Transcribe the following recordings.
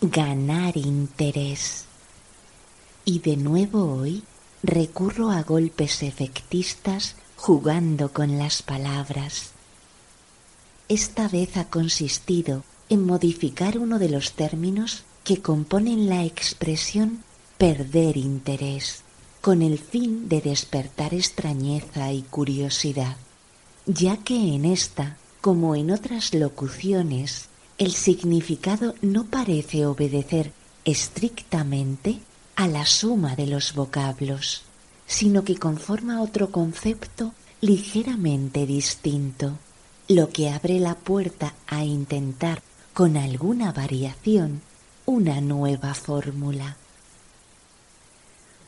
Ganar interés. Y de nuevo hoy recurro a golpes efectistas jugando con las palabras. Esta vez ha consistido en modificar uno de los términos que componen la expresión perder interés, con el fin de despertar extrañeza y curiosidad, ya que en esta, como en otras locuciones, el significado no parece obedecer estrictamente a la suma de los vocablos, sino que conforma otro concepto ligeramente distinto, lo que abre la puerta a intentar, con alguna variación, una nueva fórmula.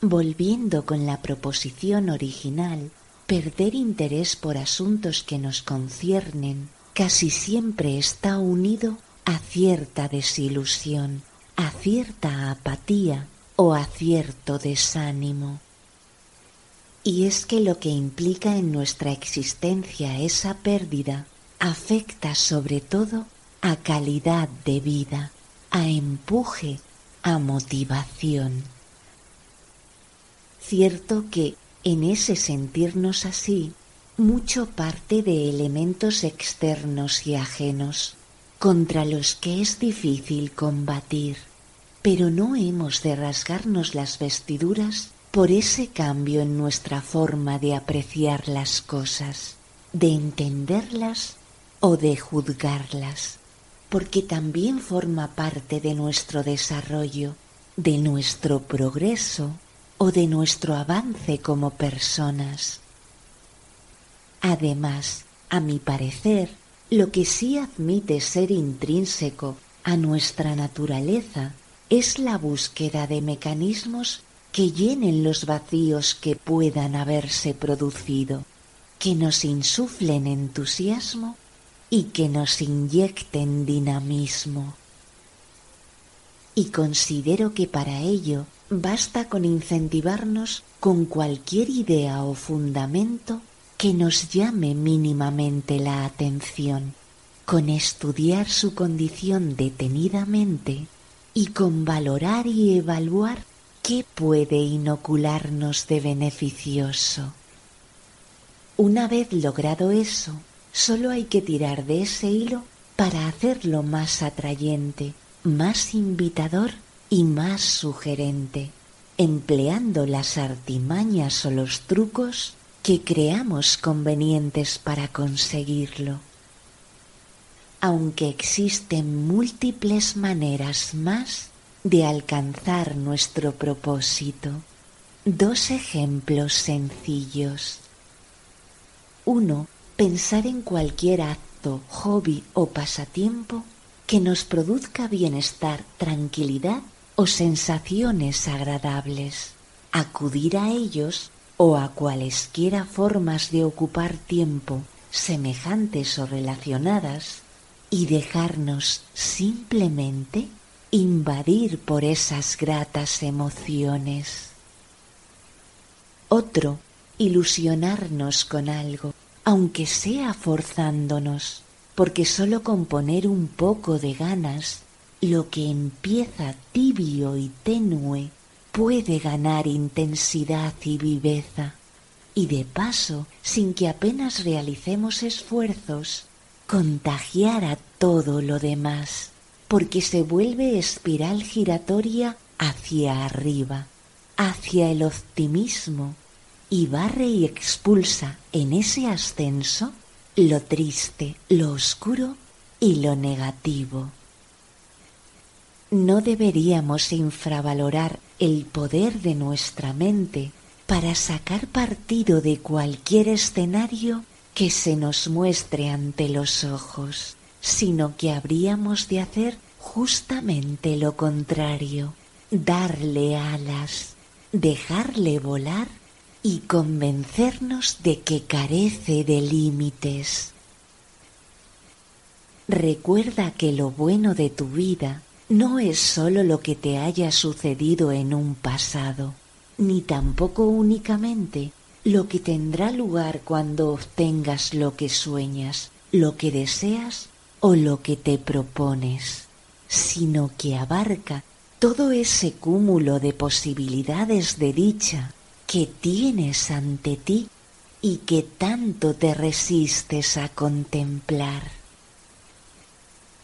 Volviendo con la proposición original, perder interés por asuntos que nos conciernen casi siempre está unido a cierta desilusión, a cierta apatía o a cierto desánimo. Y es que lo que implica en nuestra existencia esa pérdida afecta sobre todo a calidad de vida, a empuje, a motivación. Cierto que en ese sentirnos así mucho parte de elementos externos y ajenos, contra los que es difícil combatir. Pero no hemos de rasgarnos las vestiduras por ese cambio en nuestra forma de apreciar las cosas, de entenderlas o de juzgarlas, porque también forma parte de nuestro desarrollo, de nuestro progreso o de nuestro avance como personas. Además, a mi parecer, lo que sí admite ser intrínseco a nuestra naturaleza es la búsqueda de mecanismos que llenen los vacíos que puedan haberse producido, que nos insuflen entusiasmo y que nos inyecten dinamismo. Y considero que para ello basta con incentivarnos con cualquier idea o fundamento que nos llame mínimamente la atención, con estudiar su condición detenidamente y con valorar y evaluar qué puede inocularnos de beneficioso. Una vez logrado eso, solo hay que tirar de ese hilo para hacerlo más atrayente, más invitador y más sugerente, empleando las artimañas o los trucos que creamos convenientes para conseguirlo. Aunque existen múltiples maneras más de alcanzar nuestro propósito. Dos ejemplos sencillos. Uno, pensar en cualquier acto, hobby o pasatiempo que nos produzca bienestar, tranquilidad o sensaciones agradables. Acudir a ellos o a cualesquiera formas de ocupar tiempo semejantes o relacionadas y dejarnos simplemente invadir por esas gratas emociones. Otro, ilusionarnos con algo, aunque sea forzándonos, porque sólo con poner un poco de ganas, lo que empieza tibio y tenue puede ganar intensidad y viveza, y de paso, sin que apenas realicemos esfuerzos, contagiar a todo lo demás, porque se vuelve espiral giratoria hacia arriba, hacia el optimismo, y barre y expulsa en ese ascenso lo triste, lo oscuro y lo negativo. No deberíamos infravalorar el poder de nuestra mente para sacar partido de cualquier escenario que se nos muestre ante los ojos, sino que habríamos de hacer justamente lo contrario, darle alas, dejarle volar y convencernos de que carece de límites. Recuerda que lo bueno de tu vida no es sólo lo que te haya sucedido en un pasado, ni tampoco únicamente lo que tendrá lugar cuando obtengas lo que sueñas, lo que deseas o lo que te propones, sino que abarca todo ese cúmulo de posibilidades de dicha que tienes ante ti y que tanto te resistes a contemplar.